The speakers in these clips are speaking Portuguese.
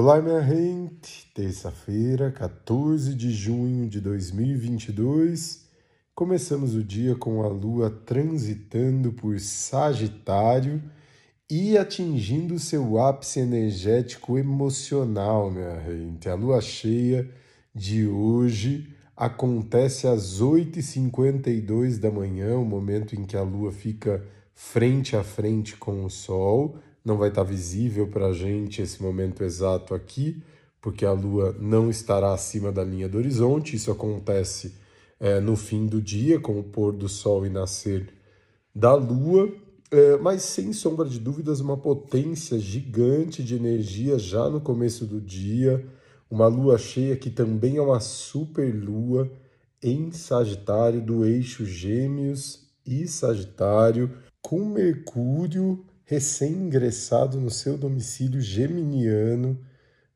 Olá, minha gente! Terça-feira, 14 de junho de 2022, começamos o dia com a lua transitando por Sagitário e atingindo seu ápice energético emocional, minha gente. A lua cheia de hoje acontece às 8h52 da manhã, o momento em que a lua fica frente a frente com o Sol não vai estar visível para a gente esse momento exato aqui, porque a Lua não estará acima da linha do horizonte. Isso acontece é, no fim do dia, com o pôr do Sol e nascer da Lua, é, mas sem sombra de dúvidas, uma potência gigante de energia já no começo do dia. Uma lua cheia que também é uma super lua em Sagitário, do eixo Gêmeos e Sagitário, com Mercúrio recém-ingressado no seu domicílio geminiano.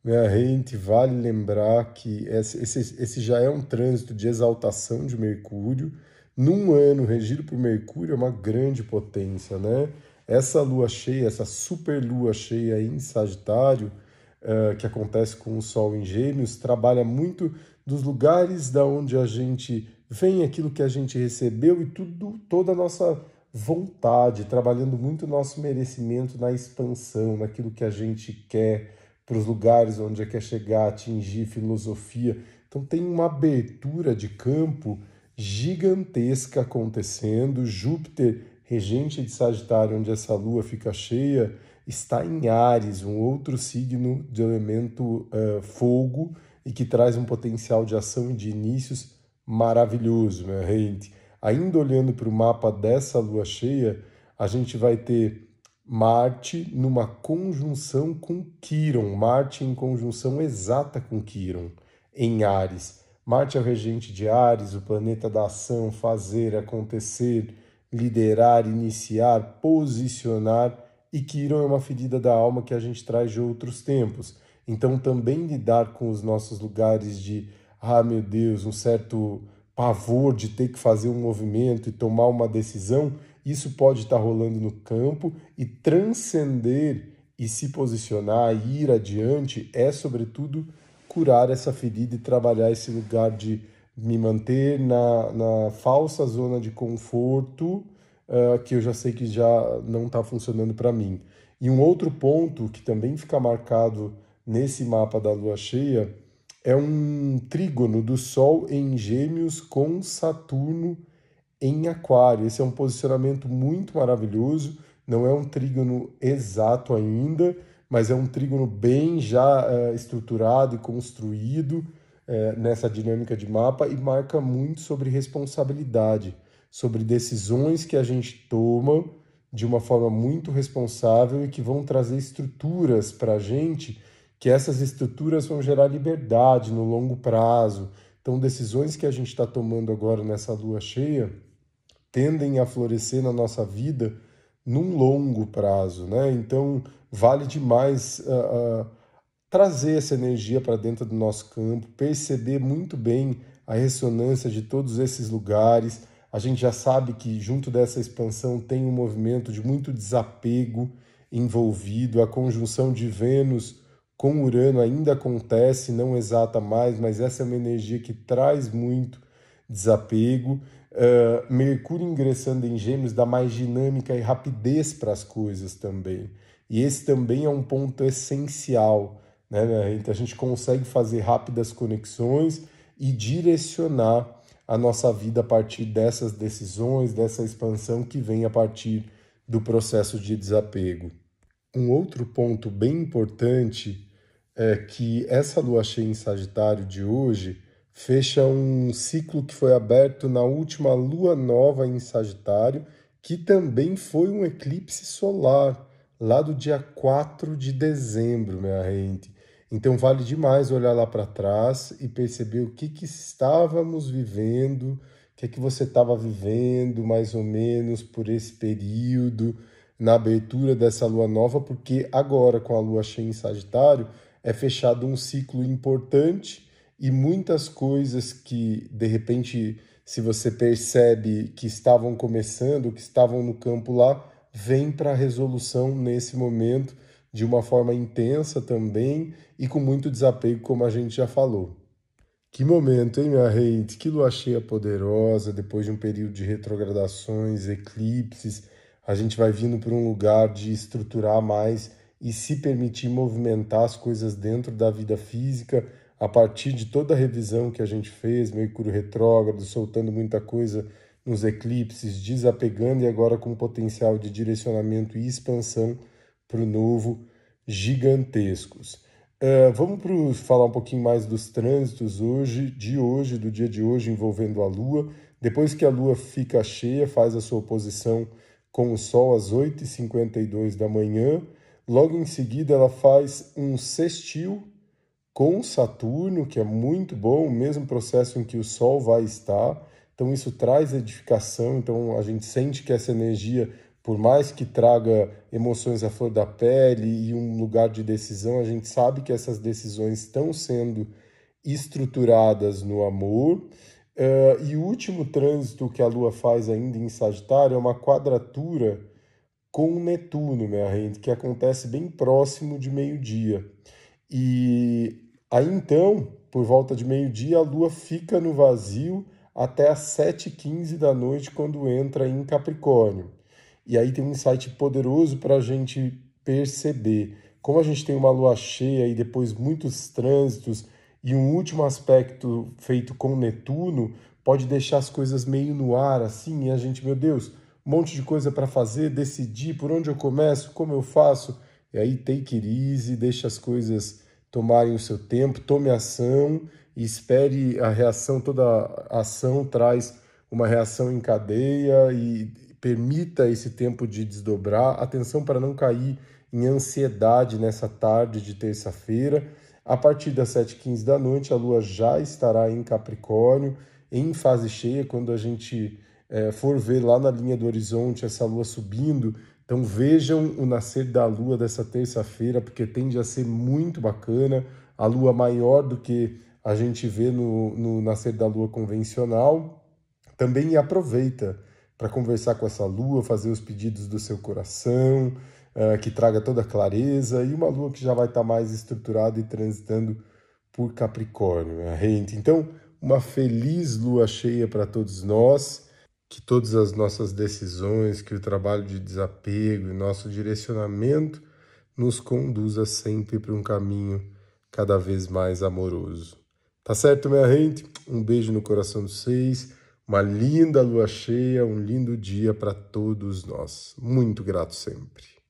Minha gente, vale lembrar que esse, esse já é um trânsito de exaltação de Mercúrio. Num ano regido por Mercúrio, é uma grande potência, né? Essa lua cheia, essa super lua cheia em Sagitário, uh, que acontece com o Sol em Gêmeos, trabalha muito dos lugares da onde a gente vem, aquilo que a gente recebeu e tudo, toda a nossa vontade, trabalhando muito o nosso merecimento na expansão, naquilo que a gente quer, para os lugares onde quer chegar, atingir filosofia. Então tem uma abertura de campo gigantesca acontecendo. Júpiter, regente de Sagitário, onde essa lua fica cheia, está em Ares, um outro signo de elemento uh, fogo e que traz um potencial de ação e de inícios maravilhoso, minha gente. Ainda olhando para o mapa dessa lua cheia, a gente vai ter Marte numa conjunção com Quiron, Marte em conjunção exata com Quiron, em Ares. Marte é o regente de Ares, o planeta da ação, fazer, acontecer, liderar, iniciar, posicionar, e Quiron é uma ferida da alma que a gente traz de outros tempos. Então, também lidar com os nossos lugares de, ah, meu Deus, um certo pavor de ter que fazer um movimento e tomar uma decisão, isso pode estar rolando no campo e transcender e se posicionar, ir adiante, é sobretudo curar essa ferida e trabalhar esse lugar de me manter na, na falsa zona de conforto, uh, que eu já sei que já não está funcionando para mim. E um outro ponto que também fica marcado nesse mapa da lua cheia é um trígono do Sol em Gêmeos com Saturno em Aquário. Esse é um posicionamento muito maravilhoso. Não é um trígono exato ainda, mas é um trígono bem já uh, estruturado e construído uh, nessa dinâmica de mapa e marca muito sobre responsabilidade, sobre decisões que a gente toma de uma forma muito responsável e que vão trazer estruturas para a gente que essas estruturas vão gerar liberdade no longo prazo. Então, decisões que a gente está tomando agora nessa lua cheia tendem a florescer na nossa vida num longo prazo, né? Então, vale demais uh, uh, trazer essa energia para dentro do nosso campo, perceber muito bem a ressonância de todos esses lugares. A gente já sabe que junto dessa expansão tem um movimento de muito desapego envolvido, a conjunção de Vênus com Urano ainda acontece, não exata mais, mas essa é uma energia que traz muito desapego. Uh, Mercúrio ingressando em Gêmeos dá mais dinâmica e rapidez para as coisas também. E esse também é um ponto essencial. Né, A gente consegue fazer rápidas conexões e direcionar a nossa vida a partir dessas decisões, dessa expansão que vem a partir do processo de desapego. Um outro ponto bem importante é que essa lua cheia em Sagitário de hoje fecha um ciclo que foi aberto na última lua nova em Sagitário, que também foi um eclipse solar, lá do dia 4 de dezembro, minha gente. Então vale demais olhar lá para trás e perceber o que, que estávamos vivendo, o que, que você estava vivendo mais ou menos por esse período, na abertura dessa lua nova, porque agora com a lua cheia em Sagitário, é fechado um ciclo importante e muitas coisas que, de repente, se você percebe que estavam começando, que estavam no campo lá, vêm para a resolução nesse momento, de uma forma intensa também e com muito desapego, como a gente já falou. Que momento, hein, minha gente? Que lua cheia poderosa, depois de um período de retrogradações, eclipses, a gente vai vindo para um lugar de estruturar mais e se permitir movimentar as coisas dentro da vida física a partir de toda a revisão que a gente fez, Mercúrio retrógrado, soltando muita coisa nos eclipses, desapegando e agora com potencial de direcionamento e expansão para o novo gigantescos. Uh, vamos pro, falar um pouquinho mais dos trânsitos hoje, de hoje, do dia de hoje, envolvendo a Lua. Depois que a Lua fica cheia, faz a sua oposição com o Sol às 8h52 da manhã. Logo em seguida, ela faz um sextil com Saturno, que é muito bom, o mesmo processo em que o Sol vai estar. Então, isso traz edificação. Então, a gente sente que essa energia por mais que traga emoções à flor da pele e um lugar de decisão, a gente sabe que essas decisões estão sendo estruturadas no amor. Uh, e o último trânsito que a Lua faz ainda em Sagitário é uma quadratura com Netuno, minha gente, que acontece bem próximo de meio-dia. E aí então, por volta de meio-dia, a Lua fica no vazio até às 7h15 da noite, quando entra em Capricórnio. E aí tem um insight poderoso para a gente perceber. Como a gente tem uma lua cheia e depois muitos trânsitos e um último aspecto feito com Netuno, pode deixar as coisas meio no ar assim, e a gente, meu Deus, um monte de coisa para fazer, decidir por onde eu começo, como eu faço. E aí take it easy, deixa as coisas tomarem o seu tempo, tome ação e espere a reação, toda ação traz uma reação em cadeia e permita esse tempo de desdobrar. Atenção para não cair em ansiedade nessa tarde de terça-feira. A partir das 7h15 da noite, a Lua já estará em Capricórnio, em fase cheia, quando a gente é, for ver lá na linha do horizonte essa Lua subindo. Então vejam o nascer da Lua dessa terça-feira, porque tende a ser muito bacana. A Lua maior do que a gente vê no, no nascer da Lua convencional. Também aproveita para conversar com essa lua, fazer os pedidos do seu coração, uh, que traga toda a clareza, e uma lua que já vai estar tá mais estruturada e transitando por Capricórnio, rente. Então, uma feliz lua cheia para todos nós, que todas as nossas decisões, que o trabalho de desapego e nosso direcionamento nos conduza sempre para um caminho cada vez mais amoroso. Tá certo, minha gente? Um beijo no coração de vocês. Uma linda lua cheia, um lindo dia para todos nós. Muito grato sempre.